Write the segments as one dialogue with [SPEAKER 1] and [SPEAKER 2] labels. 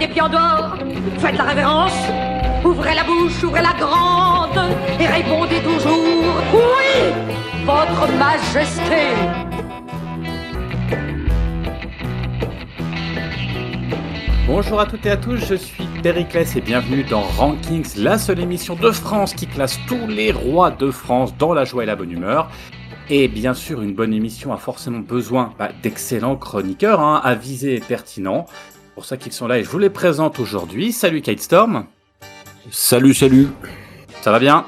[SPEAKER 1] des dehors. Faites la révérence. Ouvrez la bouche, ouvrez la grande et répondez toujours oui, votre majesté.
[SPEAKER 2] Bonjour à toutes et à tous, je suis Périclès et bienvenue dans Rankings, la seule émission de France qui classe tous les rois de France dans la joie et la bonne humeur. Et bien sûr, une bonne émission a forcément besoin bah, d'excellents chroniqueurs, hein, avisés et pertinents. C'est pour ça qu'ils sont là et je vous les présente aujourd'hui. Salut Kate Storm.
[SPEAKER 3] Salut, salut.
[SPEAKER 2] Ça va bien?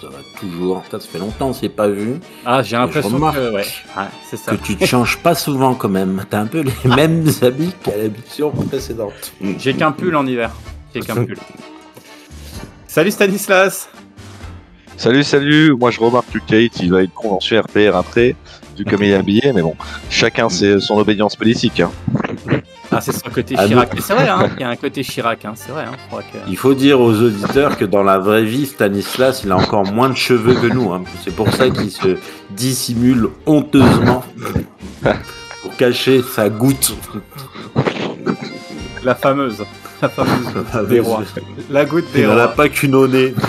[SPEAKER 3] Ça va toujours. Ça, ça fait longtemps qu'on s'est pas vu.
[SPEAKER 2] Ah, j'ai l'impression que... Ouais, ouais, c'est ça.
[SPEAKER 3] Que tu te changes pas souvent quand même. T'as un peu les mêmes habits qu'à l'émission précédente.
[SPEAKER 2] J'ai qu'un pull en hiver. J'ai qu'un pull. Salut Stanislas
[SPEAKER 4] Salut, salut. Moi, je remarque que Kate, il va à une convention RPR après, vu comme il est habillé, mais bon, chacun c'est son obédience politique. hein.
[SPEAKER 2] Ah, c'est son côté
[SPEAKER 3] Ah,
[SPEAKER 2] Chirac. c'est vrai, hein, il y a un côté Chirac, hein, c'est vrai. Hein, je crois que...
[SPEAKER 3] Il faut dire aux auditeurs que dans la vraie vie, Stanislas, il a encore moins de cheveux que nous. hein. C'est pour ça qu'il se dissimule honteusement pour cacher sa goutte.
[SPEAKER 2] La fameuse. La fameuse des rois. La goutte des
[SPEAKER 3] Il n'en a
[SPEAKER 2] rois.
[SPEAKER 3] pas qu'une au nez.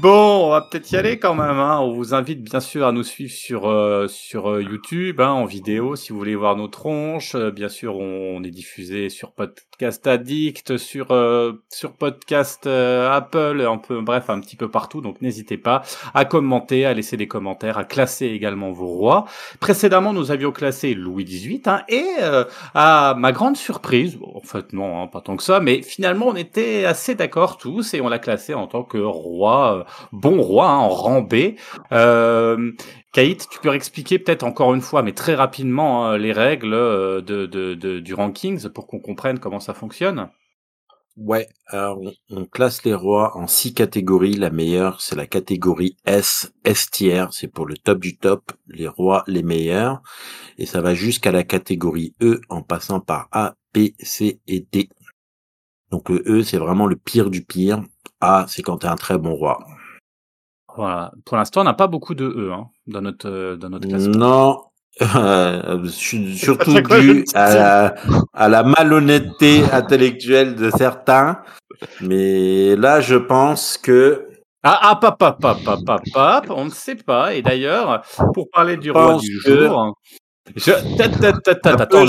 [SPEAKER 2] Bon, on va peut-être y aller quand même. Hein. On vous invite bien sûr à nous suivre sur euh, sur euh, YouTube, hein, en vidéo, si vous voulez voir nos tronches. Euh, bien sûr, on, est diffusé sur Podcast Addict, sur euh, sur Podcast euh, Apple, un peu, bref, un petit peu partout. Donc n'hésitez pas à commenter, à laisser des commentaires, à classer également vos rois. Précédemment, nous avions classé Louis XVIII, hein, et euh, à ma grande surprise, bon, en fait non, hein, pas tant que ça, mais finalement on était assez d'accord tous et on l'a classé en tant que roi, euh, bon roi, hein, en rang B. Euh, Kate, tu peux expliquer peut-être encore une fois, mais très rapidement, hein, les règles euh, du rankings pour qu'on comprenne comment ça fonctionne?
[SPEAKER 3] Ouais, alors on, classe les rois en six catégories. La meilleure, c'est la catégorie S, S tiers, c'est pour le top du top, les rois les meilleurs. Et ça va jusqu'à la catégorie E en passant par A, B, C et D. Donc le E, c'est vraiment le pire du pire. A, c'est quand t'es un très bon roi.
[SPEAKER 2] Voilà. Pour l'instant, on n'a pas beaucoup de E hein, dans notre euh, dans notre classement.
[SPEAKER 3] Non, euh, su- surtout
[SPEAKER 2] quoi, je
[SPEAKER 3] dû à la, à la malhonnêteté intellectuelle de certains. Mais là, je pense que
[SPEAKER 2] Ah, ah, pap, pap, pap, pap, pap, pap, on ne sait pas. Et d'ailleurs, pour parler du roi du jour, je... ta, ta, ta, attends.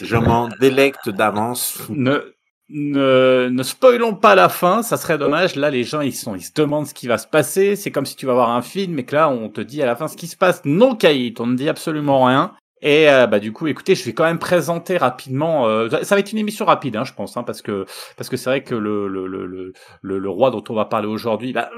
[SPEAKER 3] Je m'en délecte d'avance.
[SPEAKER 2] ne, ne, ne spoilons pas la fin, ça serait dommage. Là, les gens, ils sont, ils se demandent ce qui va se passer. C'est comme si tu vas voir un film et que là, on te dit à la fin ce qui se passe. Non, Kaït, on ne dit absolument rien. Et euh, bah du coup, écoutez, je vais quand même présenter rapidement. euh, ça va être une émission rapide, hein, je pense, hein, parce que parce que c'est vrai que le le, le le le roi dont on va parler aujourd'hui, bah,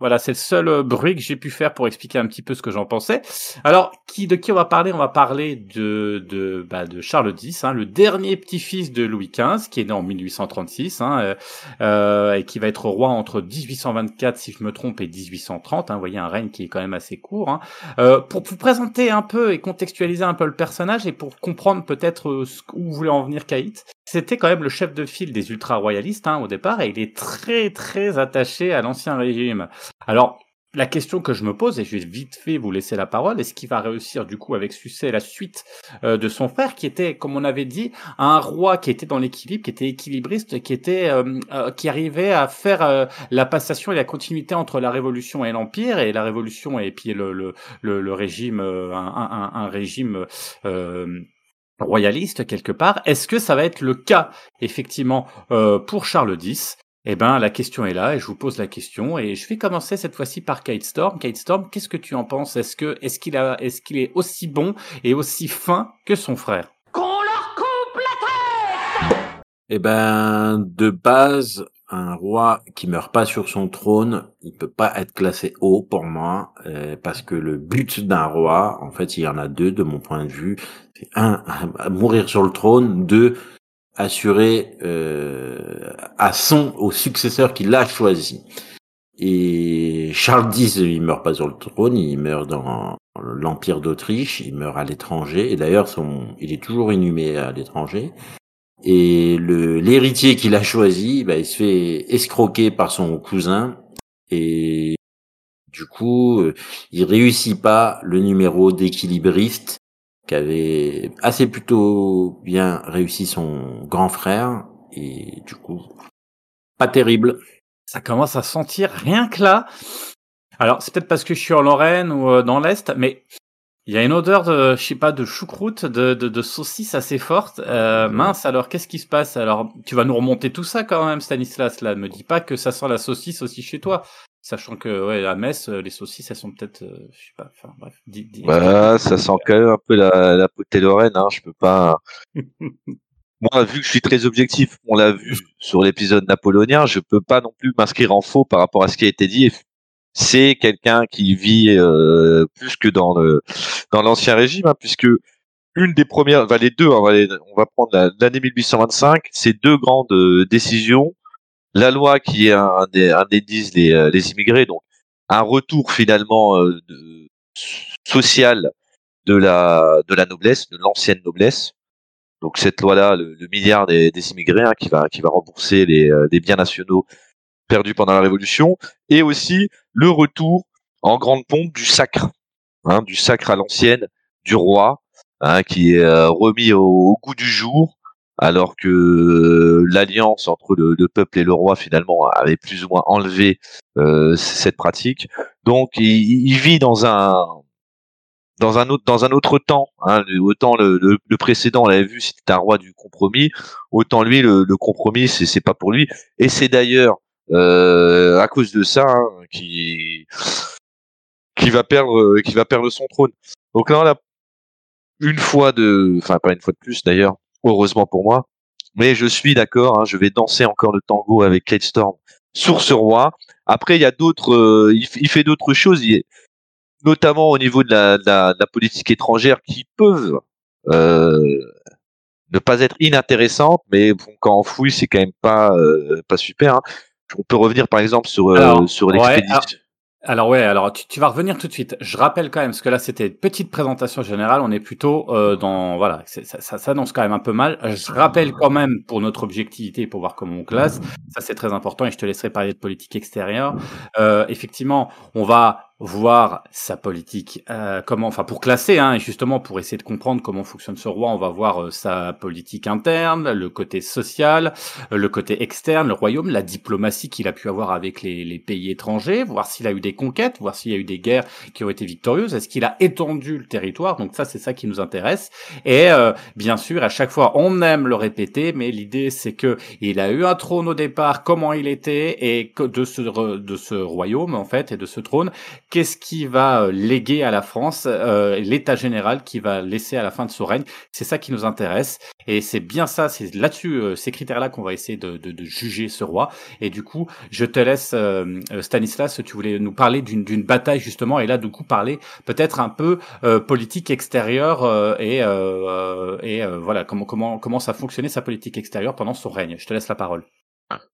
[SPEAKER 2] voilà, c'est le seul euh, bruit que j'ai pu faire pour expliquer un petit peu ce que j'en pensais. Alors, qui de qui on va parler? On va parler de de bah, de Charles X, hein, le dernier petit-fils de Louis XV, qui est né en 1836, hein, euh, euh, et qui va être roi entre 1824, si je me trompe, et 1830. Hein, vous voyez un règne qui est quand même assez court. Hein. Pour vous présenter un peu et contextualiser un peu le personnage et pour comprendre peut-être où voulait en venir Caït, c'était quand même le chef de file des ultra-royalistes hein, au départ et il est très très attaché à l'ancien régime. Alors, la question que je me pose, et je vais vite fait vous laisser la parole, est-ce qu'il va réussir du coup avec succès la suite euh, de son frère, qui était, comme on avait dit, un roi qui était dans l'équilibre, qui était équilibriste, qui était, euh, euh, qui arrivait à faire la passation et la continuité entre la Révolution et l'Empire, et la Révolution et puis le le, régime, un, un, régime royaliste quelque part. Est-ce que ça va être le cas effectivement euh, pour Charles X? Eh ben, la question est là et je vous pose la question et je vais commencer cette fois-ci par Kate Storm. Kate Storm, qu'est-ce que tu en penses? Est-ce que est-ce qu'il a est-ce qu'il est aussi bon et aussi fin que son frère?
[SPEAKER 1] Qu'on leur coupe la tête
[SPEAKER 3] Eh ben, de base, un roi qui meurt pas sur son trône, il peut pas être classé haut pour moi, euh, parce que le but d'un roi, en fait, il y en a deux de mon point de vue. Un, mourir sur le trône, deux, assurer euh, à son, au successeur qu'il a choisi. Et Charles X, il meurt pas sur le trône, il meurt dans l'Empire d'Autriche, il meurt à l'étranger, et d'ailleurs, son, il est toujours inhumé à l'étranger. Et le l'héritier qu'il a choisi, bah, il se fait escroquer par son cousin, et du coup, euh, il réussit pas le numéro d'équilibriste qu'avait assez plutôt bien réussi son grand frère et du coup pas terrible.
[SPEAKER 2] Ça commence à sentir rien que là. Alors c'est peut-être parce que je suis en Lorraine ou euh, dans l'est, mais il y a une odeur de, je sais pas, de choucroute, de, de, de saucisse assez forte. Euh, mince, alors qu'est-ce qui se passe? Alors, tu vas nous remonter tout ça quand même, Stanislas. Là, ne me dis pas que ça sent la saucisse aussi chez toi, sachant que ouais, à Metz, euh, les saucisses, elles sont peut-être, euh, je sais pas. Enfin bref. Dis, dis,
[SPEAKER 4] Bah, ça sent quand même un peu la, la potée lorraine. Hein, je peux pas. Moi, vu que je suis très objectif, on l'a vu sur l'épisode napoléonien, je peux pas non plus m'inscrire en faux par rapport à ce qui a été dit. C'est quelqu'un qui vit euh, plus que dans le dans l'ancien régime, hein, puisque une des premières, enfin les deux, on va, les- on va prendre la- l'année 1825, ces deux grandes euh, décisions, la loi qui est un, des indemnise les, euh, les immigrés, donc un retour finalement euh, social de la de la noblesse, de l'ancienne noblesse. Donc cette loi-là, le, le milliard des, des immigrés hein, qui va qui va rembourser les, euh, les biens nationaux perdus pendant la Révolution, et aussi le retour en grande pompe du sacre, hein, du sacre à l'ancienne du roi, hein, qui est euh, remis au, goût du jour, alors que euh, l'alliance entre le, le peuple et le roi finalement avait plus ou moins enlevé euh, cette pratique. Donc il, vit dans un dans un autre dans un autre temps. Hein, autant le, précédent, on l'avait vu, c'était un roi du compromis. Autant lui, le, compromis, c'est c'est pas pour lui. Et c'est d'ailleurs à cause de ça hein, qui qui va perdre euh, qui va perdre son trône. Donc là, on a une fois de, enfin pas une fois de plus d'ailleurs, heureusement pour moi. Mais je suis d'accord, hein, je vais danser encore le tango avec Kate Storm sur ce roi. Après, il y a d'autres, euh, il, fait d'autres choses, notamment au niveau de la, de la, de la politique étrangère, qui peuvent euh, ne pas être inintéressantes, mais bon, quand on fouille, c'est quand même pas euh, pas super. hein. On peut revenir par exemple sur euh,
[SPEAKER 2] Alors,
[SPEAKER 4] sur
[SPEAKER 2] ouais,
[SPEAKER 4] l'expédition.
[SPEAKER 2] Alors ouais, alors tu, tu vas revenir tout de suite. Je rappelle quand même, parce que là c'était une petite présentation générale, on est plutôt euh, dans voilà, ça, ça s'annonce quand même un peu mal. Je rappelle quand même pour notre objectivité, pour voir comment on classe, ça c'est très important et je te laisserai parler de politique extérieure. Euh, effectivement, on va voir sa politique, euh, comment, enfin pour classer, hein, et justement pour essayer de comprendre comment fonctionne ce roi, on va voir euh, sa politique interne, le côté social, euh, le côté externe, le royaume, la diplomatie qu'il a pu avoir avec les, pays étrangers, voir s'il a eu des conquêtes, voir s'il y a eu des guerres qui ont été victorieuses, est-ce qu'il a étendu le territoire, donc ça c'est ça qui nous intéresse. Et euh, bien sûr, à chaque fois, on aime le répéter, mais l'idée c'est que il a eu un trône au départ, comment il était, et de ce de ce royaume en fait et de ce trône, qu'est-ce qui va euh, léguer à la France, euh, l'état général qui va laisser à la fin de son règne. C'est ça qui nous intéresse, et c'est bien ça, c'est là-dessus, euh, ces critères-là qu'on va essayer de, juger ce roi. Et du coup, je te laisse, euh, euh, Stanislas, tu voulais nous parler d'une bataille justement, et là du coup parler peut-être un peu politique extérieure et et voilà comment comment comment ça fonctionnait sa politique extérieure pendant son règne. Je te laisse la parole.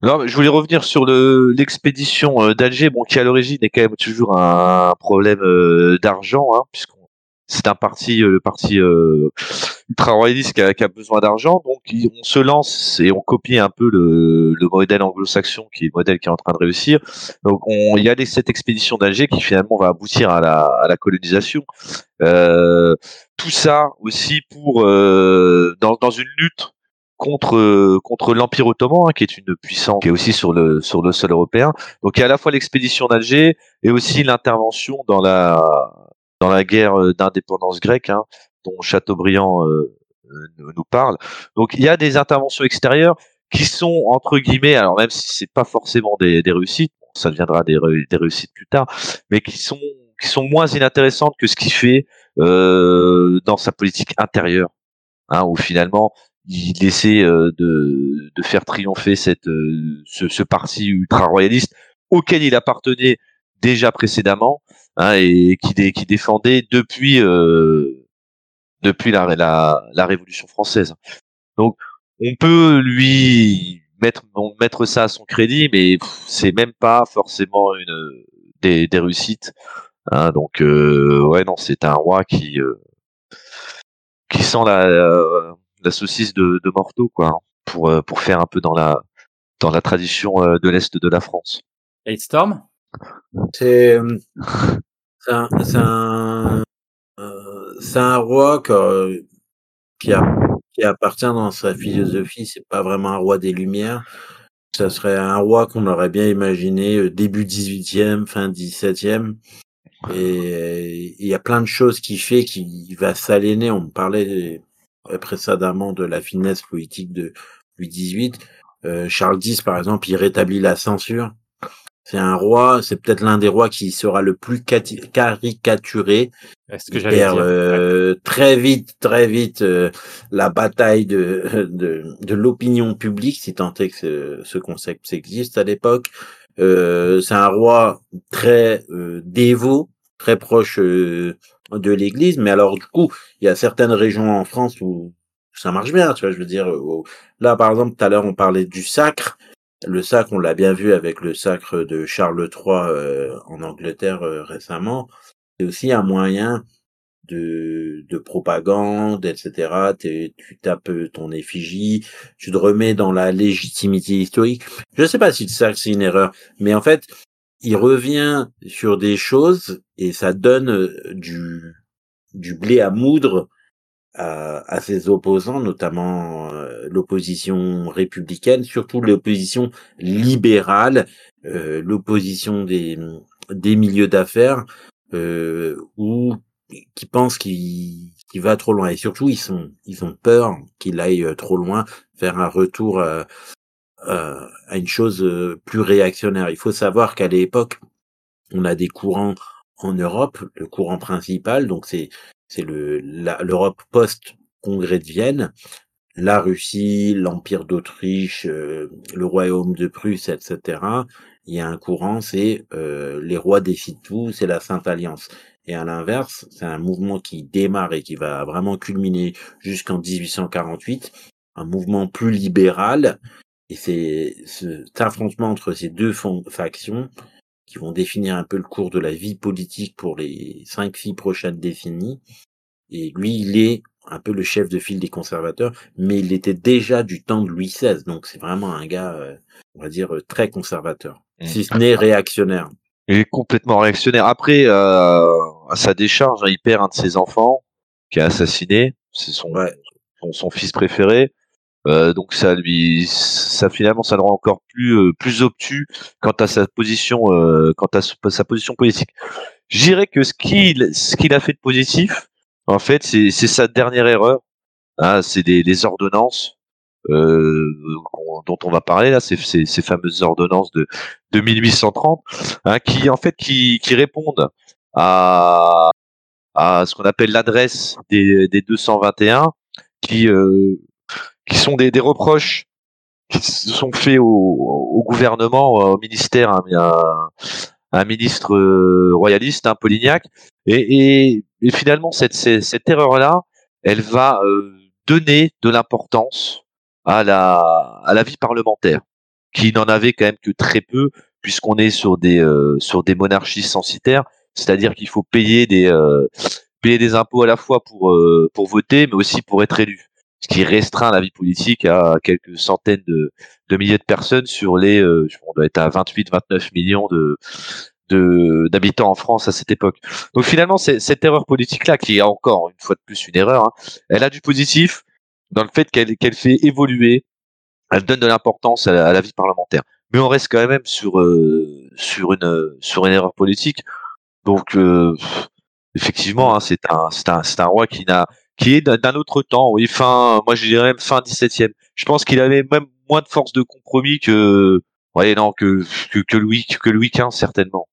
[SPEAKER 4] Non, je voulais revenir sur le l'expédition euh, d'Alger, bon, qui à l'origine est quand même toujours un problème euh, d'argent, hein, puisqu'on c'est un parti, euh, le parti euh, ultra royaliste qui a, qui a besoin d'argent, donc on se lance et on copie un peu le, le modèle anglo-saxon, qui est le modèle qui est en train de réussir. Donc on, il y a cette expédition d'Alger qui finalement va aboutir à la, à la colonisation. Euh, tout ça aussi pour euh, dans, dans une lutte contre euh, contre l'Empire ottoman, hein, qui est une puissance qui est aussi sur le sur le sol européen. Donc il y a à la fois l'expédition d'Alger et aussi l'intervention dans la dans la guerre euh, d'indépendance grecque, hein, dont Chateaubriand euh, nous parle. Donc il y a des interventions extérieures qui sont entre guillemets, alors même si c'est pas forcément des, des réussites, ça deviendra des, des réussites plus tard, mais qui sont qui sont moins inintéressantes que ce qu'il fait dans sa politique intérieure, hein, où finalement il essaie euh, de, de faire triompher cette, euh, ce, ce parti ultra royaliste auquel il appartenait déjà précédemment hein, et qui, dé- qui défendait depuis euh, depuis la, la, la Révolution française. Donc on peut lui mettre mettre ça à son crédit, mais c'est même pas forcément une des, des réussites. hein. donc euh, ouais non c'est un roi qui euh, qui sent la, euh, la saucisse de, de Morteau, quoi, hein, pour, euh, pour faire un peu dans la, dans la tradition euh, de l'Est de la France.
[SPEAKER 2] Hate Storm
[SPEAKER 3] C'est euh, c'est un, c'est un, euh, c'est un roi que- qui, a, qui appartient dans sa philosophie. C'est pas vraiment un roi des Lumières. Ça serait un roi qu'on aurait bien imaginé euh, début 18e, fin 17e. Et il y a plein de choses qui fait qu'il va s'aliéner. On me parlait précédemment de la finesse politique de Louis XVIII. Euh, Charles X, par exemple, il rétablit la censure. C'est un roi, c'est peut-être l'un des rois qui sera le plus caricaturé.
[SPEAKER 2] Est-ce que j'allais
[SPEAKER 3] euh, très vite, très vite euh, la bataille de, de, de l'opinion publique, si tant est que ce, ce concept existe à l'époque. Euh, c'est un roi très euh, dévot, très proche euh, de l'Église, mais alors du coup, il y a certaines régions en France où ça marche bien, tu vois, je veux dire. Là, par exemple, tout à l'heure, on parlait du sacre. Le sacre, on l'a bien vu avec le sacre de Charles III euh, en Angleterre euh, récemment. C'est aussi un moyen de, de propagande, etc. Tu tapes ton effigie, tu te remets dans la légitimité historique. Je sais pas si le sacre c'est une erreur, mais en fait, il revient sur des choses et ça donne euh, du, du blé à moudre à, à ses opposants, notamment euh, l'opposition républicaine, surtout l'opposition libérale, euh, l'opposition des, des milieux d'affaires, euh, ou qui pensent qu'il va trop loin. Et surtout, ils sont ils ont peur qu'il aille trop loin, faire un retour euh, à une chose euh, plus réactionnaire. Il faut savoir qu'à l'époque, on a des courants en Europe. Le courant principal, donc c'est c'est le l'Europe post-congrès de Vienne, la Russie, l'Empire d'Autriche, euh, le Royaume de Prusse, etc. Il y a un courant, c'est euh, les rois décident tout, c'est la Sainte Alliance. Et à l'inverse, c'est un mouvement qui démarre et qui va vraiment culminer jusqu'en 1848, un mouvement plus libéral. Et c'est cet affrontement entre ces deux factions qui vont définir un peu le cours de la vie politique pour les cinq, six prochaines décennies. Et lui, il est un peu le chef de file des conservateurs, mais il était déjà du temps de Louis XVI, donc c'est vraiment un gars, euh, on va dire, euh, très conservateur,
[SPEAKER 4] Mm.
[SPEAKER 3] si ce n'est réactionnaire.
[SPEAKER 4] Il est complètement réactionnaire. Après, euh, à sa décharge, hein, il perd un de ses enfants qui est assassiné. C'est son,
[SPEAKER 3] Ouais.
[SPEAKER 4] son, son fils préféré. Euh, donc ça lui, ça finalement, ça le rend encore plus euh, plus obtus quant à sa position, euh, quant à sa position politique. Je dirais que ce qu'il ce qu'il a fait de positif, en fait, c'est sa dernière erreur. Hein, c'est des, des ordonnances euh, dont on va parler là, ces, ces, ces fameuses ordonnances de, de 1830, hein, qui en fait qui, qui répondent à, à ce qu'on appelle l'adresse des, des 221, qui euh, qui sont des, des reproches qui se sont faits au, au gouvernement, au ministère, hein, un, ministre euh, royaliste, un Polignac, et, et, et finalement cette, cette, cette erreur-là, elle va euh, donner de l'importance à la, à la vie parlementaire, qui n'en avait quand même que très peu, puisqu'on est sur des, euh, sur des monarchies censitaires, c'est-à-dire qu'il faut payer des, euh, payer des impôts à la fois pour, euh, pour voter, mais aussi pour être élu. Ce qui restreint la vie politique à quelques centaines de, de milliers de personnes sur les, euh, on doit être à 28, 29 millions de, d'habitants en France à cette époque. Donc finalement, cette erreur politique-là, qui est encore une fois de plus une erreur, hein, elle a du positif dans le fait qu'elle qu'elle fait évoluer, elle donne de l'importance à, à la vie parlementaire. Mais on reste quand même sur euh, sur une sur une erreur politique. Donc euh, effectivement, hein, c'est un c'est un c'est un roi qui n'a qui est d'un autre temps. Oui, fin moi je dirais même fin 17e. Je pense qu'il avait même moins de force de compromis que ouais non que que, que Louis que Louis XV certainement.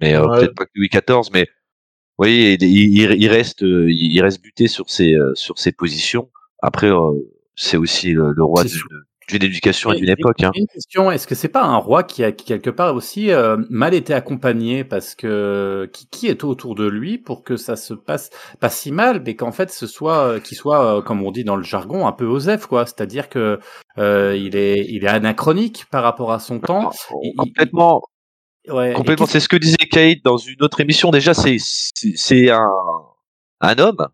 [SPEAKER 4] Mais euh,
[SPEAKER 3] Ouais.
[SPEAKER 4] peut-être pas que Louis XIV, mais vous voyez, il, il, il reste, il reste buté sur ses, euh, sur ses positions. Après, euh, c'est aussi le, le roi
[SPEAKER 2] C'est
[SPEAKER 4] d'une
[SPEAKER 2] sûr.
[SPEAKER 4] d'une éducation et d'une époque. Hein.
[SPEAKER 2] Une question, est-ce que c'est pas un roi qui a qui, quelque part aussi euh, mal été accompagné parce que qui, qui est autour de lui pour que ça se passe pas si mal, mais qu'en fait ce soit euh, qu'il soit euh, comme on dit dans le jargon un peu osef quoi, c'est-à-dire que euh, il est il est anachronique par rapport à son temps. il- il-
[SPEAKER 4] Complètement,
[SPEAKER 2] Ouais,
[SPEAKER 4] complètement. C'est ce que disait Kate dans une autre émission. Déjà, c'est c'est un un homme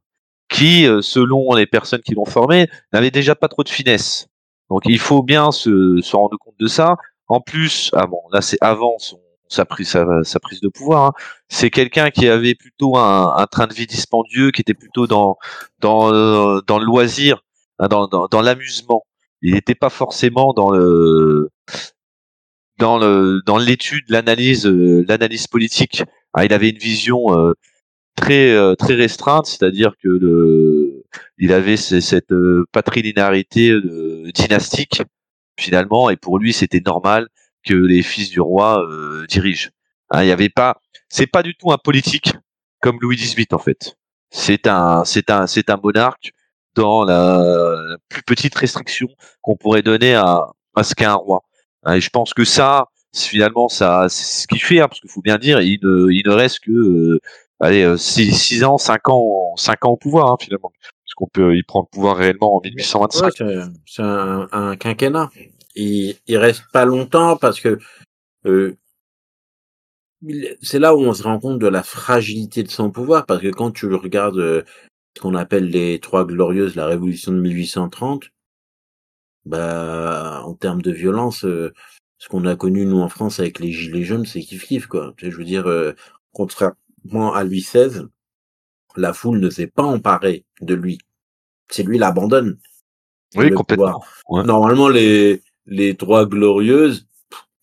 [SPEAKER 4] qui, selon les personnes qui l'ont formé, n'avait déjà pas trop de finesse. Donc, il faut bien se, se rendre compte de ça. En plus, ah bon, là, c'est avant son, sa prise, de pouvoir. Hein. C'est quelqu'un qui avait plutôt un, train de vie dispendieux, qui était plutôt dans dans euh, dans le loisir, hein, dans dans, dans l'amusement. Il n'était pas forcément dans le dans le dans l'étude, l'analyse, euh, l'analyse politique. Ah, il avait une vision euh, très euh, très restreinte, c'est-à-dire que le, il avait cette patrilinéarité dynastique finalement, et pour lui c'était normal que les fils du roi dirigent. Hein, il n'y avait pas, c'est pas du tout un politique comme Louis XVIII en fait. C'est un c'est un c'est un monarque dans la, plus petite restriction qu'on pourrait donner à, à ce qu'est un roi. Hein, et je pense que ça, finalement, ça, c'est ce qu'il fait, hein, parce qu'il faut bien dire, il ne, il ne reste que, euh, allez, 6 euh, ans, 5 ans, 5 ans au pouvoir, hein, finalement. Parce qu'on peut, il prend le pouvoir réellement en 1825.
[SPEAKER 3] c'est un, un, quinquennat. Il, il reste pas longtemps parce que euh, c'est là où on se rend compte de la fragilité de son pouvoir, parce que quand tu regardes euh, ce qu'on appelle les Trois Glorieuses, la Révolution de 1830, bah en termes de violence, euh, ce qu'on a connu nous en France avec les gilets jaunes, c'est kiff kiff quoi. Je veux dire, euh, à Louis XVI, la foule ne s'est pas emparée de lui. C'est lui l'abandonne.
[SPEAKER 4] Oui, complètement.
[SPEAKER 3] Normalement, les les trois glorieuses,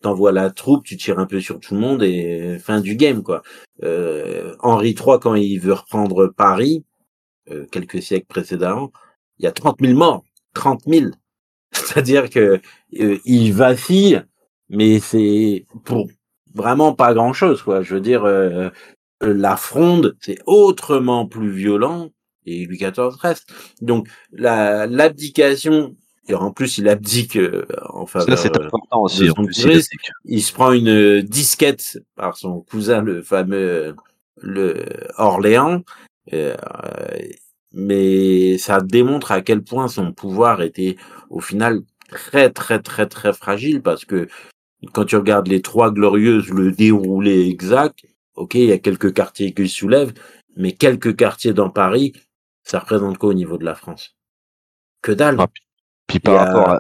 [SPEAKER 3] t'envoies la troupe, tu tires un peu sur tout le monde et fin du game quoi. Euh, Henri III quand il veut reprendre Paris, euh, quelques siècles précédemment, il y a 30 000 morts. 30 000. C'est-à-dire que euh, il vacille, mais c'est pour vraiment pas grand-chose, quoi. Je veux dire, la fronde, c'est autrement plus violent, et Louis XIV reste. Donc, la l'abdication, et en plus, il abdique euh, en faveur
[SPEAKER 4] c'est important aussi,
[SPEAKER 3] il, se prend une disquette par son cousin, le fameux le Orléans, mais ça démontre à quel point son pouvoir était au final très très très très fragile parce que quand tu regardes les trois glorieuses, le déroulé exact, ok, il y a quelques quartiers qui soulèvent, mais quelques quartiers dans Paris, ça représente quoi au niveau de la France? Que dalle. Ah,
[SPEAKER 4] puis, par rapport à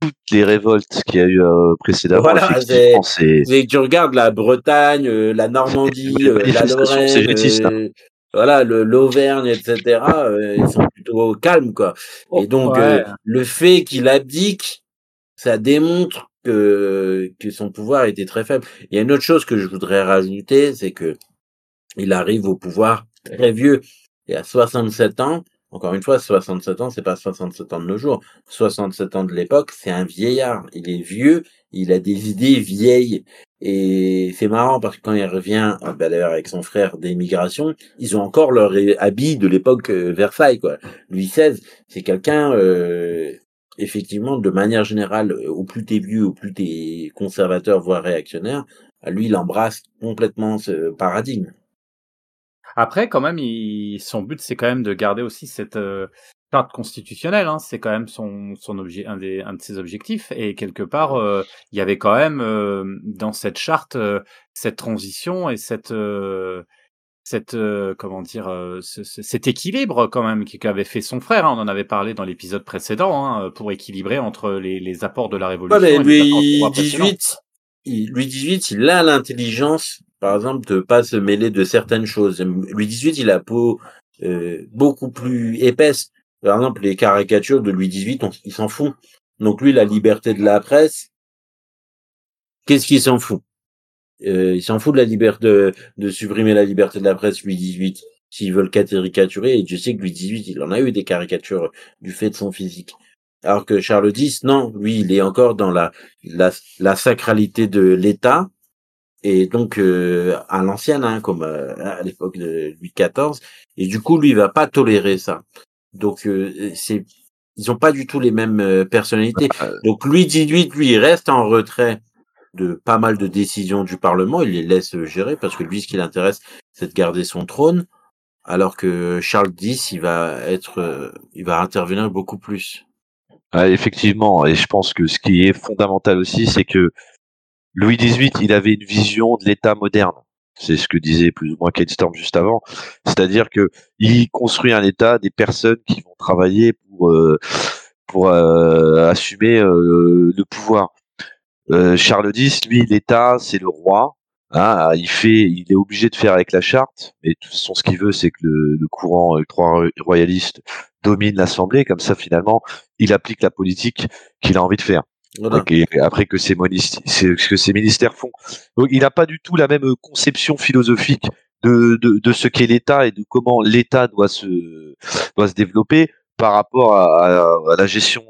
[SPEAKER 4] toutes les révoltes qu'il y a eu euh, précédemment,
[SPEAKER 3] voilà, c'est... Tu regardes la Bretagne, euh, la Normandie, euh, la Lorraine, voilà, le l'Auvergne, etc. Euh, ils sont plutôt calmes, quoi. Et oh, donc euh, le fait qu'il abdique, ça démontre que que son pouvoir était très faible. Il y a une autre chose que je voudrais rajouter, c'est que il arrive au pouvoir très vieux et à 67 ans. Encore une fois, 67 ans, c'est pas 67 ans de nos jours. 67 ans de l'époque, c'est un vieillard. Il est vieux, il a des idées vieilles. Et c'est marrant parce que quand il revient, bah d'ailleurs avec son frère d'émigration, ils ont encore leur habit de l'époque euh, Versailles, quoi. Louis XVI, c'est quelqu'un, euh, effectivement, de manière générale, au plus t'es vieux, au plus t'es conservateur, voire réactionnaire, lui, il embrasse complètement ce paradigme.
[SPEAKER 2] Après, quand même, son but, c'est quand même de garder aussi cette, charte constitutionnelle, hein, c'est quand même son, son objet, un, des, un de ses objectifs. Et quelque part, euh, il y avait quand même euh, dans cette charte euh, cette transition et cette, cette comment dire, cet équilibre quand même qu'avait fait son frère. Hein, on en avait parlé dans l'épisode précédent hein, pour équilibrer entre les, les, apports de la révolution.
[SPEAKER 3] Ouais, Louis XVIII, il, Louis XVIII, il a l'intelligence, par exemple, de pas se mêler de certaines choses. Louis XVIII, il a peau beaucoup plus épaisse. Par exemple, les caricatures de Louis XVIII, il s'en fout. Donc lui, la liberté de la presse, qu'est-ce qu'il s'en fout? Euh, Il s'en fout de la liberté de, supprimer la liberté de la presse, Louis XVIII, s'ils veulent caricaturer. Et je sais que Louis XVIII, il en a eu des caricatures du fait de son physique. Alors que Charles X, non, lui, il est encore dans la, la, sacralité de l'État, et donc euh, à l'ancienne, hein, comme euh, à l'époque de Louis XIV. Et du coup, lui, il va pas tolérer ça. Donc euh, c'est ils ont pas du tout les mêmes euh, personnalités. Bah, euh, Donc Louis XVIII, lui, il reste en retrait de pas mal de décisions du Parlement, il les laisse gérer parce que lui, ce qui l'intéresse, c'est de garder son trône, alors que Charles X, il va être, il va intervenir beaucoup plus.
[SPEAKER 4] effectivement, et je pense que ce qui est fondamental aussi, c'est que Louis XVIII, il avait une vision de l'État moderne. C'est ce que disait plus ou moins Kate Storm juste avant. C'est-à-dire que il construit un État des personnes qui vont travailler pour euh, pour euh, assumer euh, le pouvoir. Charles X, lui, l'État, c'est le roi. Hein, il fait, il est obligé de faire avec la charte, mais de toute façon, ce qu'il veut, c'est que le, le courant ultra-royaliste domine l'Assemblée, comme ça, finalement, il applique la politique qu'il a envie de faire. après que ses, que ses ministères font. Donc, il n'a pas du tout la même conception philosophique de, de, de ce qu'est l'État et de comment l'État doit se, doit se développer par rapport à, à, la gestion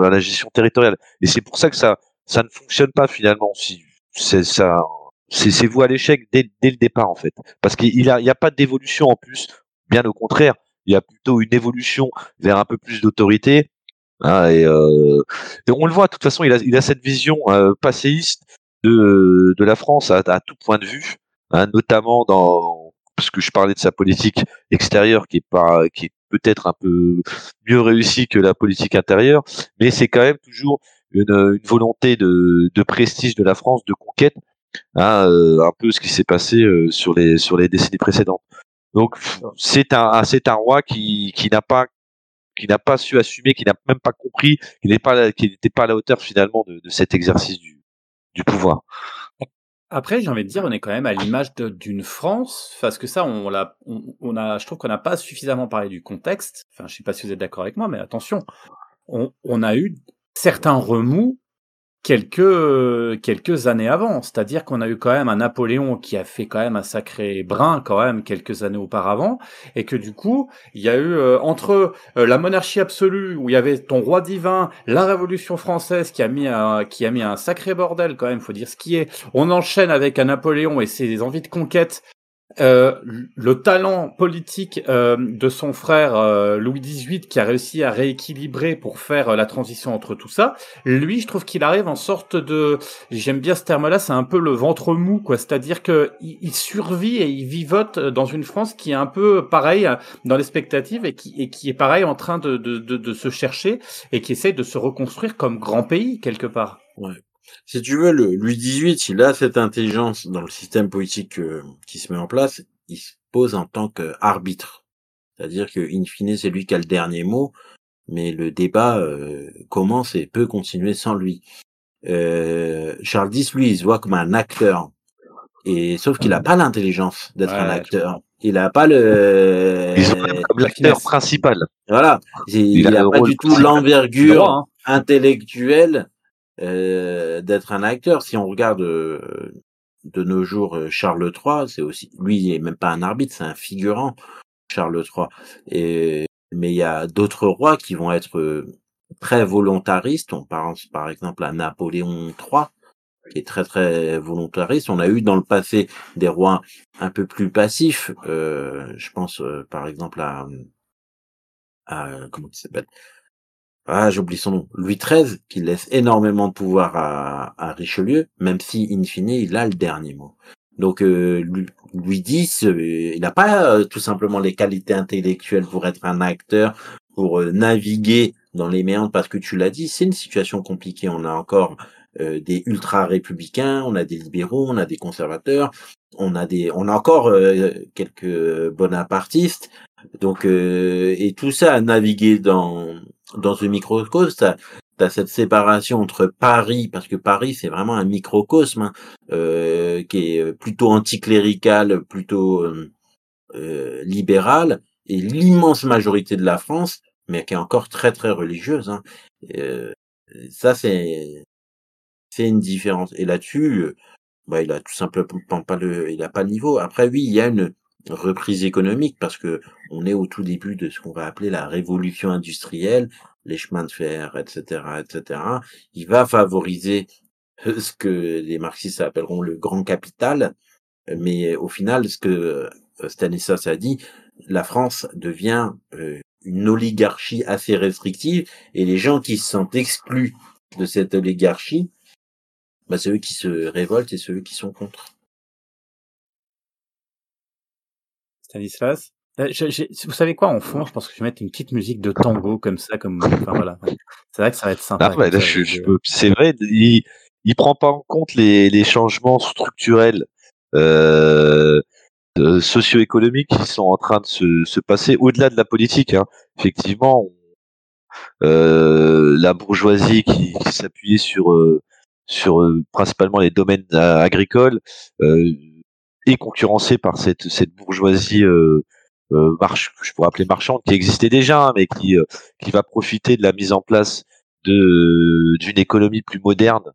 [SPEAKER 4] à la gestion territoriale. Et c'est pour ça que ça ça ne fonctionne pas finalement. C'est ça, c'est vous à l'échec dès, le départ en fait, parce qu'il y a, pas d'évolution en plus. Bien au contraire, il y a plutôt une évolution vers un peu plus d'autorité. Hein, et, euh, on le voit, de toute façon, il a, cette vision euh, passéiste de, la France à, tout point de vue, hein, notamment dans parce que je parlais de sa politique extérieure qui est peut-être un peu mieux réussie que la politique intérieure, mais c'est quand même toujours une, une volonté de, de, prestige de la France, de conquête, hein, euh, un peu ce qui s'est passé euh, sur les sur les décennies précédentes. Donc c'est un c'est un roi qui qui n'a pas qui n'a pas su assumer, qui n'a même pas compris, qui n'est pas qui n'était pas à la hauteur finalement de, de cet exercice du du pouvoir.
[SPEAKER 2] Après, j'ai envie de dire, on est quand même à l'image d'une France, parce que ça, on l'a, on, a, je trouve qu'on n'a pas suffisamment parlé du contexte. Enfin, je sais pas si vous êtes d'accord avec moi, mais attention, on, on a eu certains remous quelques quelques années avant. C'est-à-dire qu'on a eu quand même un Napoléon qui a fait quand même un sacré brin quand même quelques années auparavant, et que du coup il y a eu euh, entre euh, la monarchie absolue où il y avait ton roi divin, la Révolution française qui a mis un, qui a mis un sacré bordel quand même, faut dire ce qui est. On enchaîne avec un Napoléon et ses envies de conquête euh, le talent politique euh, de son frère euh, Louis XVIII qui a réussi à rééquilibrer pour faire la transition entre tout ça, lui je trouve qu'il arrive en sorte de, j'aime bien ce terme-là, c'est un peu le ventre mou quoi, c'est-à-dire que il, survit et il vivote dans une France qui est un peu pareil dans l'expectative et qui, et qui est pareil en train de, de, de, de se chercher et qui essaie de se reconstruire comme grand pays quelque part.
[SPEAKER 3] Ouais. Si tu veux, le Louis XVIII, il a cette intelligence dans le système politique euh, qui se met en place, il se pose en tant qu'arbitre. C'est-à-dire que, in fine, c'est lui qui a le dernier mot, mais le débat euh, commence et peut continuer sans lui. Euh, Charles X, lui, il se voit comme un acteur. Et sauf qu'il n'a pas l'intelligence d'être un acteur. Il n'a pas le.
[SPEAKER 4] comme l'acteur principal.
[SPEAKER 3] Voilà. Il n'a pas du tout l'envergure hein. intellectuelle euh, d'être un acteur. Si on regarde euh, de nos jours euh, Charles III, c'est aussi lui, il est même pas un arbitre, c'est un figurant. Charles III. Et mais il y a d'autres rois qui vont être très volontaristes. On pense par exemple à Napoléon III, qui est très très volontariste. On a eu dans le passé des rois un peu plus passifs. Euh, je pense par exemple à, à comment il s'appelle? Ah, j'oublie son nom, Louis XIII, qui laisse énormément de pouvoir à, Richelieu, même si, in fine, il a le dernier mot. Donc, euh, Louis X, euh, il n'a pas euh, tout simplement les qualités intellectuelles pour être un acteur, pour naviguer dans les méandres, parce que tu l'as dit, c'est une situation compliquée. On a encore des ultra-républicains, on a des libéraux, on a des conservateurs, on a des, on a encore quelques bonapartistes. Donc, et tout ça naviguer dans dans ce microcosme, tu as, cette séparation entre Paris, parce que Paris c'est vraiment un microcosme hein, euh, qui est plutôt anticlérical, plutôt euh, euh, libéral, et l'immense majorité de la France, mais qui est encore très très religieuse. Hein. Euh, ça c'est c'est une différence. Et là-dessus, bah, il a tout simplement pas le, il a pas le niveau. Après oui, il y a une reprise économique parce que on est au tout début de ce qu'on va appeler la révolution industrielle, les chemins de fer, etc., etc. Il va favoriser euh, ce que les marxistes appelleront le grand capital, mais au final, ce que euh, Stanislas a dit, la France devient euh, une oligarchie assez restrictive et les gens qui se sentent exclus de cette oligarchie, bah, c'est eux qui se révoltent et ceux qui sont contre.
[SPEAKER 2] Stanislas euh, vous savez quoi, en fond, je pense que je vais mettre une petite musique de tango comme ça, comme, enfin voilà. C'est vrai que ça va être sympa.
[SPEAKER 4] Ah, c'est vrai, il, il prend pas en compte les, les changements structurels, euh, euh, socio-économiques qui sont en train de se, se passer au-delà de la politique. Hein. Effectivement, euh, la bourgeoisie qui, qui s'appuyait sur sur principalement les domaines agricoles est concurrencé par cette, cette bourgeoisie euh, euh, marche, je pourrais appeler marchande, qui existait déjà, hein, mais qui, euh, qui va profiter de la mise en place d'une économie plus moderne,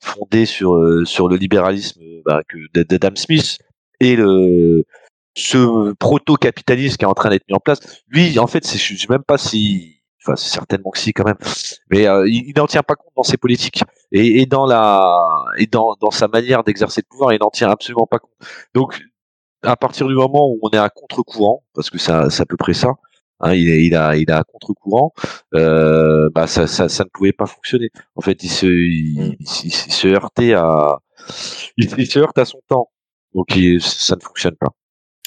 [SPEAKER 4] fondée sur sur le libéralisme bah, d'Adam Smith et le ce proto-capitalisme qui est en train d'être mis en place. Lui, en fait, je sais même pas si enfin certainement que si quand même, mais il, n'en tient pas compte dans ses politiques et, et dans la et dans, dans sa manière d'exercer le pouvoir, il n'en tient absolument pas compte. Donc à partir du moment où on est à contre-courant, parce que c'est à peu près ça, hein, il, est, il a il a contre-courant, euh, bah ça, ça, ça ne pouvait pas fonctionner. En fait, il se il, il, se heurtait à il, se heurte à son temps, donc ça ne fonctionne pas.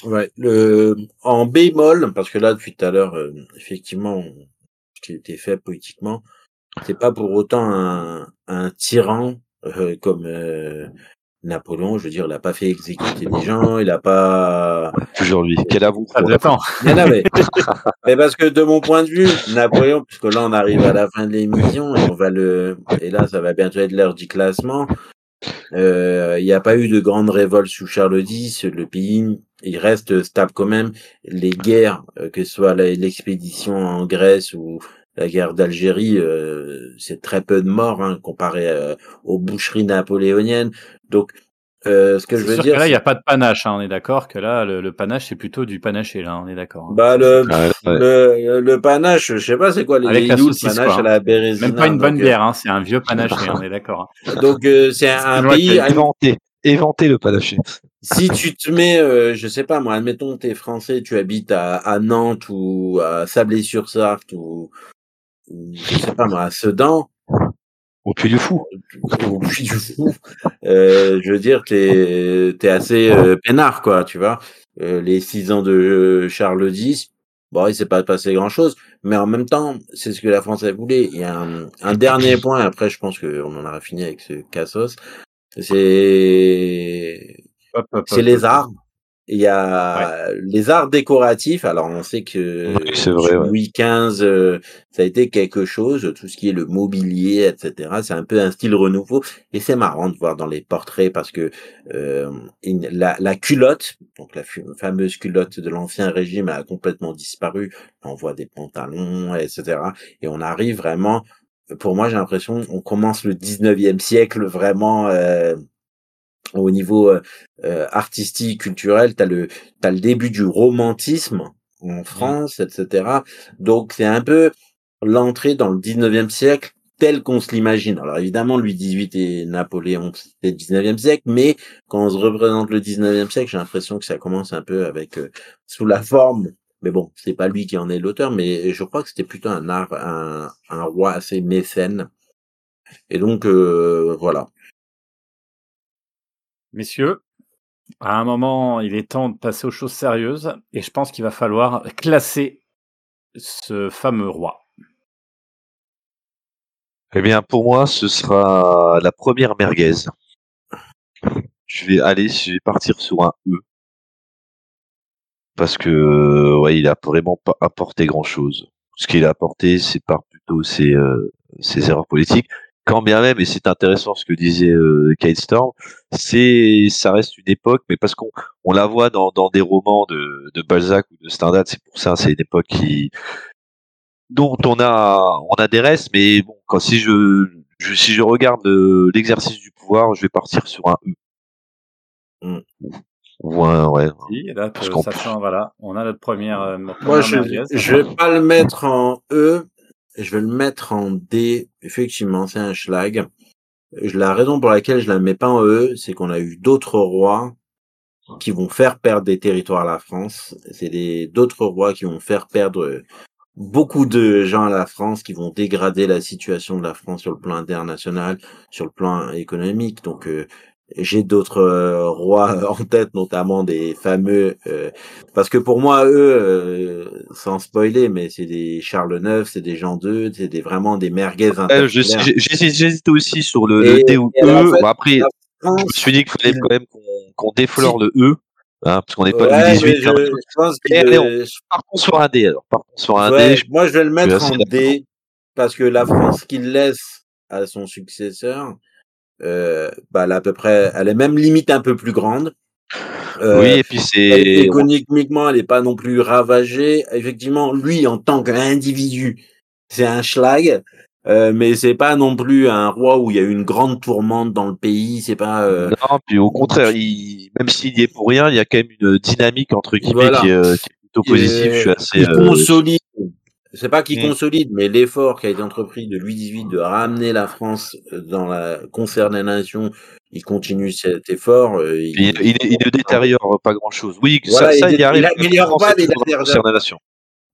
[SPEAKER 3] Ouais, le en bémol, parce que là depuis tout à l'heure, euh, effectivement, qui était fait politiquement, c'est pas pour autant un, un tyran euh, comme euh, Napoléon. Je veux dire, il a pas fait exécuter des gens, il a pas
[SPEAKER 4] toujours lui. Quel avoue
[SPEAKER 2] Ça dépend.
[SPEAKER 3] Mais, mais, mais parce que de mon point de vue, Napoléon, puisque là on arrive à la fin de l'émission et on va le et là ça va bientôt être l'heure du classement. Euh, il n'y a pas eu de grande révolte sous Charles X. Le pays, il reste stable quand même. Les guerres, euh, que ce soit l'expédition en Grèce ou la guerre d'Algérie, euh, c'est très peu de morts hein, comparé aux boucheries napoléoniennes. Donc, euh, ce que je veux dire,
[SPEAKER 2] que là, il n'y a pas de panache. Hein, on est d'accord que là, le, panache, c'est plutôt du panaché. Là, on est d'accord. Hein.
[SPEAKER 3] Bah le, le, le panache, je sais pas, c'est quoi les
[SPEAKER 2] Avec la
[SPEAKER 3] saucisse, panache
[SPEAKER 2] quoi.
[SPEAKER 3] à la bérésina.
[SPEAKER 2] Même pas une bonne
[SPEAKER 3] donc,
[SPEAKER 2] bière. Hein, c'est un vieux panaché. on est d'accord. Hein.
[SPEAKER 3] euh, Donc euh, c'est un, pays.
[SPEAKER 4] Éventé, éventé le panaché.
[SPEAKER 3] Si tu te mets, euh, je sais pas moi, admettons t'es français, tu habites à, à Nantes ou à Sablé-sur-Sarthe ou, ou je sais pas moi à Sedan.
[SPEAKER 4] Au puits du fou.
[SPEAKER 3] Au puits du fou. Euh, je veux dire, t'es es assez euh, peinard, quoi, tu vois. Euh, les six ans de Charles X, bon, il s'est pas passé grand-chose, mais en même temps, c'est ce que la France a voulu. Il y a un, un dernier point, après je pense qu'on en aura fini avec ce Cassos, c'est c'est les
[SPEAKER 2] hop.
[SPEAKER 3] Il y a les arts décoratifs. Alors, on sait que
[SPEAKER 4] Oui, c'est vrai,
[SPEAKER 3] sous
[SPEAKER 4] ouais.
[SPEAKER 3] Louis XV, euh, ça a été quelque chose. Tout ce qui est le mobilier, etc. C'est un peu un style renouveau. Et c'est marrant de voir dans les portraits parce que euh, une- la, la culotte, donc la fameuse culotte de l'ancien régime, a complètement disparu. On voit des pantalons, etc. Et on arrive vraiment. Pour moi, j'ai l'impression, on commence le 19e siècle vraiment. euh, au niveau euh, euh, artistique, culturel, t'as le t'as le début du romantisme en France, etc. Donc c'est un peu l'entrée dans le 19e siècle tel qu'on se l'imagine. Alors évidemment, Louis XVIII et Napoléon, c'était le 19e siècle, mais quand on se représente le 19e siècle, j'ai l'impression que ça commence un peu avec euh, sous la forme. Mais bon, c'est pas lui qui en est l'auteur, mais je crois que c'était plutôt un art, un, un roi assez mécène. Et donc euh, voilà.
[SPEAKER 2] Messieurs, à un moment, il est temps de passer aux choses sérieuses et je pense qu'il va falloir classer ce fameux roi.
[SPEAKER 4] Eh bien, pour moi, ce sera la première merguez. Je vais aller, je vais partir sur un E. Parce que, euh, ouais, il a vraiment pas apporté grand chose. Ce qu'il a apporté, c'est par plutôt euh, ses erreurs politiques. Quand bien même, et c'est intéressant ce que disait euh, Kate Storm, c'est, ça reste une époque, mais parce qu'on on la voit dans, dans des romans de, de Balzac ou de Stendhal, c'est pour ça, c'est une époque qui, dont on a on a des restes, mais bon, quand si je, je si je regarde euh, l'exercice du pouvoir, je vais partir sur un E.
[SPEAKER 3] Mm.
[SPEAKER 4] Ou un ouais.
[SPEAKER 2] Et là,
[SPEAKER 4] Parce
[SPEAKER 2] euh,
[SPEAKER 4] qu'en
[SPEAKER 2] sachant, voilà, on a notre première. euh, notre
[SPEAKER 3] Moi,
[SPEAKER 2] première
[SPEAKER 3] je, je vais pas le mettre en E, je vais le mettre en D. Effectivement, c'est un schlag. La raison pour laquelle je la mets pas en E, c'est qu'on a eu d'autres rois qui vont faire perdre des territoires à la France. C'est d'autres rois qui vont faire perdre beaucoup de gens à la France, qui vont dégrader la situation de la France sur le plan international, sur le plan économique. Donc, euh, j'ai d'autres euh, rois en tête, notamment des fameux, euh, parce que pour moi, eux, euh, sans spoiler, mais c'est des Charles IX, c'est des Jean II, c'est des vraiment des merguez
[SPEAKER 4] Euh, J'hésite aussi sur le,
[SPEAKER 3] Et-
[SPEAKER 4] le D ou
[SPEAKER 3] en
[SPEAKER 4] E.
[SPEAKER 3] fait,
[SPEAKER 4] Bon, après, je me suis dit qu'il fallait quand même qu'on déflore le E, hein, parce qu'on n'est pas
[SPEAKER 3] ouais,
[SPEAKER 4] le 18.
[SPEAKER 3] mais je, je pense que
[SPEAKER 4] allez, Partons sur un D alors. Partons sur un
[SPEAKER 3] Ouais,
[SPEAKER 4] D.
[SPEAKER 3] Moi, je vais le mettre en. D parce que la France qu'il laisse à son successeur, euh, bah, elle est à peu près, elle est même limite un peu plus grande. Euh,
[SPEAKER 4] oui, et puis c'est.
[SPEAKER 3] économiquement, elle est pas non plus ravagée. Effectivement, lui, en tant qu'individu, c'est un schlag. Euh, mais c'est pas non plus un roi où il y a eu une grande tourmente dans le pays. C'est pas. euh,
[SPEAKER 4] Non, puis au contraire, il... même s'il y est pour rien, il y a quand même une dynamique entre guillemets
[SPEAKER 3] Voilà.
[SPEAKER 4] qui, est, euh, qui est plutôt positive. Je suis assez.
[SPEAKER 3] il
[SPEAKER 4] euh,
[SPEAKER 3] consolide. C'est pas qu'il
[SPEAKER 4] Mm.
[SPEAKER 3] consolide, mais l'effort qui a été entrepris de Louis XVIII de ramener la France dans la concert des nations, il continue cet effort. euh, il-
[SPEAKER 4] Il, il, il ne détériore pas grand chose. Oui,
[SPEAKER 3] Voilà,
[SPEAKER 4] ça, ça,
[SPEAKER 3] il-
[SPEAKER 4] il y arrive.
[SPEAKER 3] il améliore pas,
[SPEAKER 4] nation.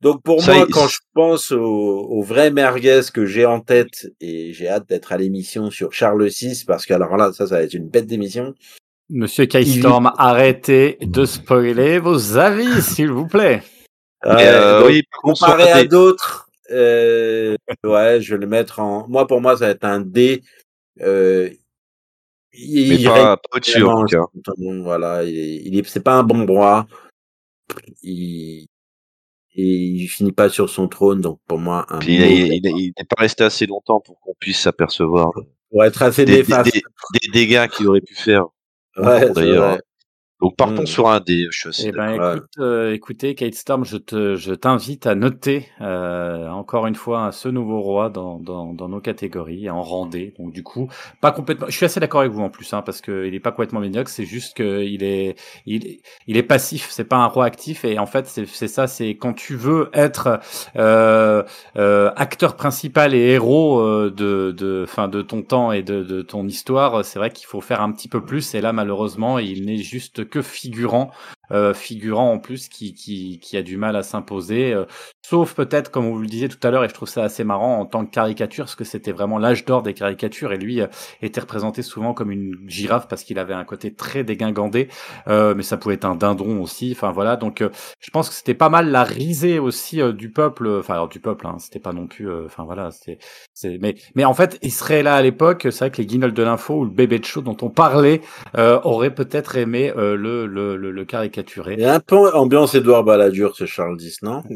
[SPEAKER 3] Donc pour
[SPEAKER 4] Ça,
[SPEAKER 3] moi, quand je pense au, au vrai merguez que j'ai en tête, et j'ai hâte d'être à l'émission sur Charles VI, parce que alors là, ça, ça va être une bête d'émission.
[SPEAKER 2] Monsieur K-Storm, arrêtez de spoiler vos avis, s'il vous plaît.
[SPEAKER 4] Euh,
[SPEAKER 3] donc,
[SPEAKER 4] oui,
[SPEAKER 3] comparé à d'autres, euh, ouais, je vais le mettre en. Moi, pour moi, ça va être un D. Euh, il,
[SPEAKER 4] mais
[SPEAKER 3] il
[SPEAKER 4] pas, pas au-dessus en tout cas.
[SPEAKER 3] bon, voilà, il est, il est- c'est pas un bon roi. Il, il finit pas sur son trône, donc pour moi, un
[SPEAKER 4] Puis il, n'est pas resté assez longtemps pour qu'on puisse s'apercevoir
[SPEAKER 3] pour être assez
[SPEAKER 4] des, des, des- des dégâts qu'il aurait pu faire.
[SPEAKER 3] Ouais,
[SPEAKER 4] d'ailleurs. Donc partons
[SPEAKER 3] Mm.
[SPEAKER 4] sur un D. Je suis
[SPEAKER 2] Eh ben, écoute, euh, écoutez, Kate Storm, je te, je t'invite à noter euh, encore une fois ce nouveau roi dans, dans, dans nos catégories en rendez. Donc du coup, pas complètement. Je suis assez d'accord avec vous en plus, hein, parce que il est pas complètement médiocre. C'est juste que il est, il, il est passif. C'est pas un roi actif. Et en fait, c'est, c'est ça. C'est quand tu veux être euh, euh, acteur principal et héros euh, de, de, fin, de ton temps et de, de ton histoire. C'est vrai qu'il faut faire un petit peu plus. Et là, malheureusement, il n'est juste que figurant euh, figurant en plus qui, qui, qui a du mal à s'imposer, euh, sauf peut-être, comme vous le disiez tout à l'heure, et je trouve ça assez marrant en tant que caricature, parce que c'était vraiment l'âge d'or des caricatures, et lui euh, était représenté souvent comme une girafe parce qu'il avait un côté très dégingandé, euh, mais ça pouvait être un dindon aussi, enfin voilà, donc euh, je pense que c'était pas mal la risée aussi du peuple, enfin alors du peuple, hein, c'était pas non plus, enfin voilà, c'était, mais, mais en fait, il serait là à l'époque, c'est vrai que les guignols de l'info ou le bébé de show dont on parlait auraient peut-être aimé le, le, le, le caricaturer.
[SPEAKER 3] Il y a un peu ambiance Édouard Balladur, ce Charles X, non?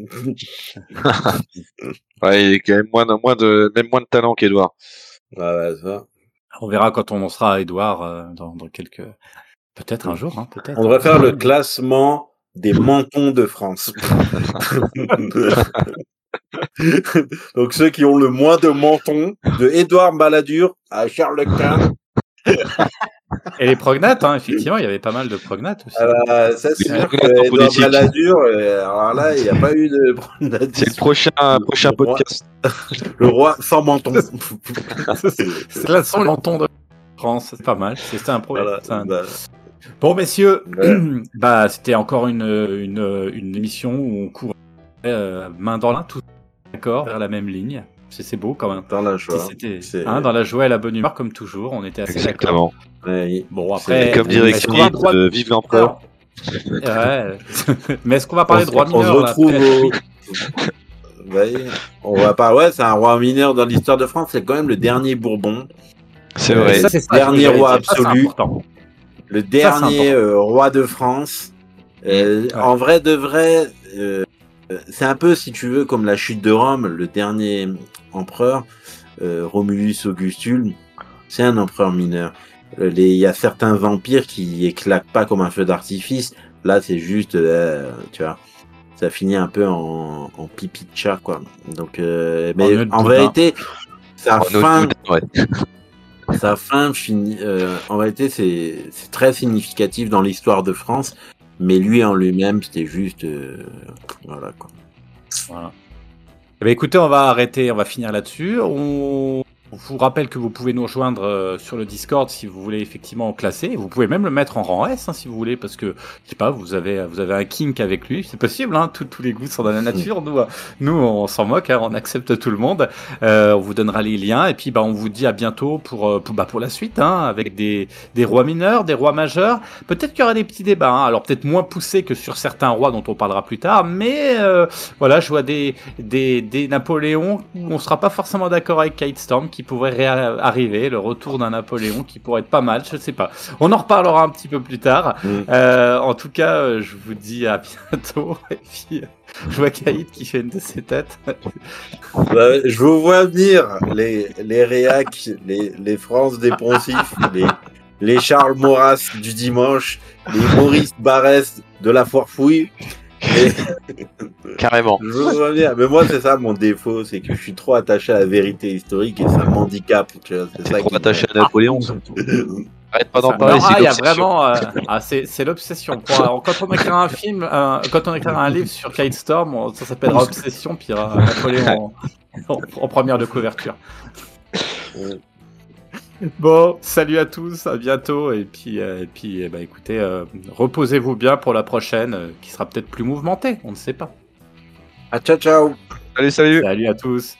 [SPEAKER 4] Ouais, il est quand même moins, de- moins de, même moins de talent qu'Edouard.
[SPEAKER 3] Ouais, ouais, ça.
[SPEAKER 2] On verra quand on en sera à Edouard euh, dans, dans quelques. Peut-être un jour, hein, peut-être.
[SPEAKER 3] On devrait faire le classement des mentons de France. Donc ceux qui ont le moins de mentons, de Édouard Balladur à Charles Quint.
[SPEAKER 2] Et les prognates, hein, effectivement, il y avait pas mal de prognates aussi.
[SPEAKER 3] Bah, ça, c'est sûr que
[SPEAKER 4] prognates.
[SPEAKER 3] Balladur, euh, alors là, il n'y a pas eu de
[SPEAKER 4] C'est le prochain, prochain
[SPEAKER 3] Le roi-
[SPEAKER 4] podcast.
[SPEAKER 3] Le roi sans menton.
[SPEAKER 2] c'est la son menton de France, c'est pas mal. C'est un problème.
[SPEAKER 3] Voilà.
[SPEAKER 2] c'est un-
[SPEAKER 3] Bah,
[SPEAKER 2] Bon, messieurs,
[SPEAKER 3] Ouais.
[SPEAKER 2] bah, c'était encore une, une, une émission où on court euh, main dans la main, tous d'accord, vers la même ligne. C'est c'est beau quand même.
[SPEAKER 3] dans la joie.
[SPEAKER 2] c'était
[SPEAKER 3] C'est-
[SPEAKER 2] hein, dans la joie et la bonne humeur, comme toujours, on était assez.
[SPEAKER 4] Exactement.
[SPEAKER 2] Bon,
[SPEAKER 3] C'est
[SPEAKER 2] après,
[SPEAKER 4] Comme direction
[SPEAKER 2] droit-
[SPEAKER 4] de Vive l'empereur.
[SPEAKER 2] Ouais. Mais est-ce qu'on va parler de
[SPEAKER 3] on,
[SPEAKER 2] droit
[SPEAKER 3] se- on se
[SPEAKER 2] mineur là,
[SPEAKER 3] retrouve au... Ouais, on va pas, ouais, c'est un roi mineur dans l'histoire de France, c'est quand même le dernier Bourbon,
[SPEAKER 4] C'est
[SPEAKER 3] Euh,
[SPEAKER 4] vrai.
[SPEAKER 2] Ça, c'est ça,
[SPEAKER 3] Dernier roi.
[SPEAKER 2] Ça,
[SPEAKER 3] absolu. le dernier euh, roi de France. Euh,
[SPEAKER 2] Ouais.
[SPEAKER 3] En vrai de vrai, euh, euh, c'est un peu, si tu veux, comme la chute de Rome, le dernier empereur, euh, Romulus Augustule, c'est un empereur mineur. Euh, Il y a certains empires qui éclatent pas comme un feu d'artifice. Là, c'est juste, euh, tu vois, ça finit un peu en, en pipi de chat, quoi. Donc, euh, mais en vérité, sa
[SPEAKER 4] En
[SPEAKER 3] fin,
[SPEAKER 4] ouais.
[SPEAKER 3] sa fin finit. euh, en c'est c'est très significatif dans l'histoire de France, mais lui en lui-même, c'était juste, euh, voilà quoi.
[SPEAKER 2] Voilà. Eh ben, écoutez, on va arrêter, on va finir là-dessus. On on vous rappelle que vous pouvez nous rejoindre euh, sur le Discord si vous voulez effectivement classer. Vous pouvez même le mettre en rang S hein, si vous voulez, parce que je sais pas, vous avez vous avez un kink avec lui, c'est possible. Hein, tous tous les goûts sont dans la nature. Nous, euh, nous, on s'en moque, hein, on accepte tout le monde. Euh, on vous donnera les liens et puis bah on vous dit à bientôt pour euh, pour, bah, pour la suite, hein, avec des des rois mineurs, des rois majeurs. Peut-être qu'il y aura des petits débats. hein. alors peut-être moins poussés que sur certains rois dont on parlera plus tard, mais euh, voilà, je vois des, des, des Napoléons où on sera pas forcément d'accord avec Kate Storm qui pourrait arriver, le retour d'un Napoléon qui pourrait être pas mal, je sais pas. On en reparlera un petit peu plus tard.
[SPEAKER 3] Mm.
[SPEAKER 2] Euh, en tout cas, euh, je vous dis à bientôt. Et puis, euh, je vois Kate qui fait une de ses têtes.
[SPEAKER 3] Bah, je vous vois venir les les réacs, les les France des poncifs, les les Charles Maurras du dimanche, les Maurice Barès de la foire fouille. Et
[SPEAKER 4] Carrément.
[SPEAKER 3] je vois bien. Mais moi, c'est ça mon défaut, c'est que je suis trop attaché à la vérité historique et ça m'handicape. Tu vois, c'est
[SPEAKER 4] T'es
[SPEAKER 3] ça
[SPEAKER 4] trop
[SPEAKER 3] qui
[SPEAKER 4] attaché à Napoléon. Arrête pas d'en parler,
[SPEAKER 2] ah, il y a
[SPEAKER 4] l'obsession.
[SPEAKER 2] vraiment, euh, ah, c'est c'est l'obsession. Quand on écrira un film, euh, quand on écrira un livre sur Kate Storm, on- ça s'appellera Obsession, puis il y aura Napoléon en, en- en première de couverture. Bon, salut à tous, à bientôt, et puis, euh, et puis, eh ben, écoutez, euh, reposez-vous bien pour la prochaine, euh, qui sera peut-être plus mouvementée, on ne sait pas.
[SPEAKER 3] Ah, ciao, ciao.
[SPEAKER 4] Salut, salut.
[SPEAKER 2] Salut à tous.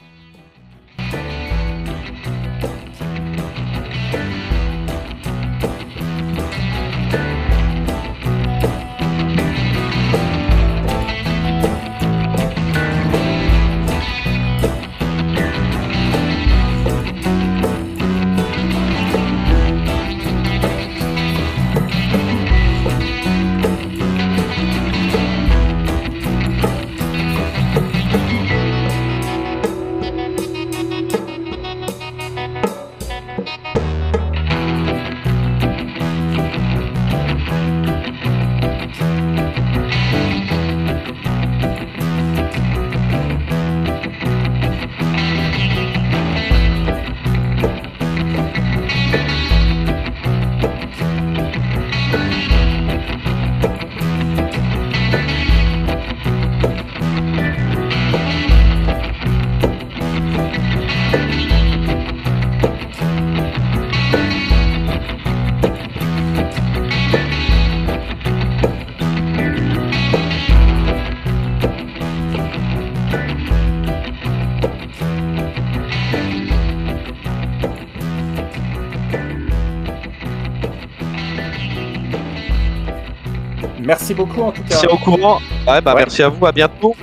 [SPEAKER 2] Merci beaucoup en tout cas.
[SPEAKER 4] C'est au courant. Ouais, bah
[SPEAKER 2] Ouais.
[SPEAKER 4] merci à vous, à bientôt.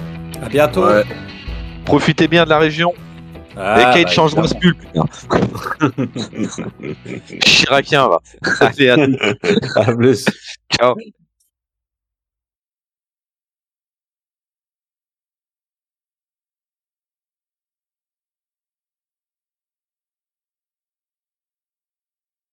[SPEAKER 2] À bientôt.
[SPEAKER 3] Ouais.
[SPEAKER 4] Profitez bien de la région.
[SPEAKER 2] Ah,
[SPEAKER 4] Et Kate
[SPEAKER 2] bah,
[SPEAKER 4] change
[SPEAKER 2] évidemment.
[SPEAKER 4] ce pull. putain. Chiracien, va. Allez, à
[SPEAKER 3] À plus.
[SPEAKER 4] ciao.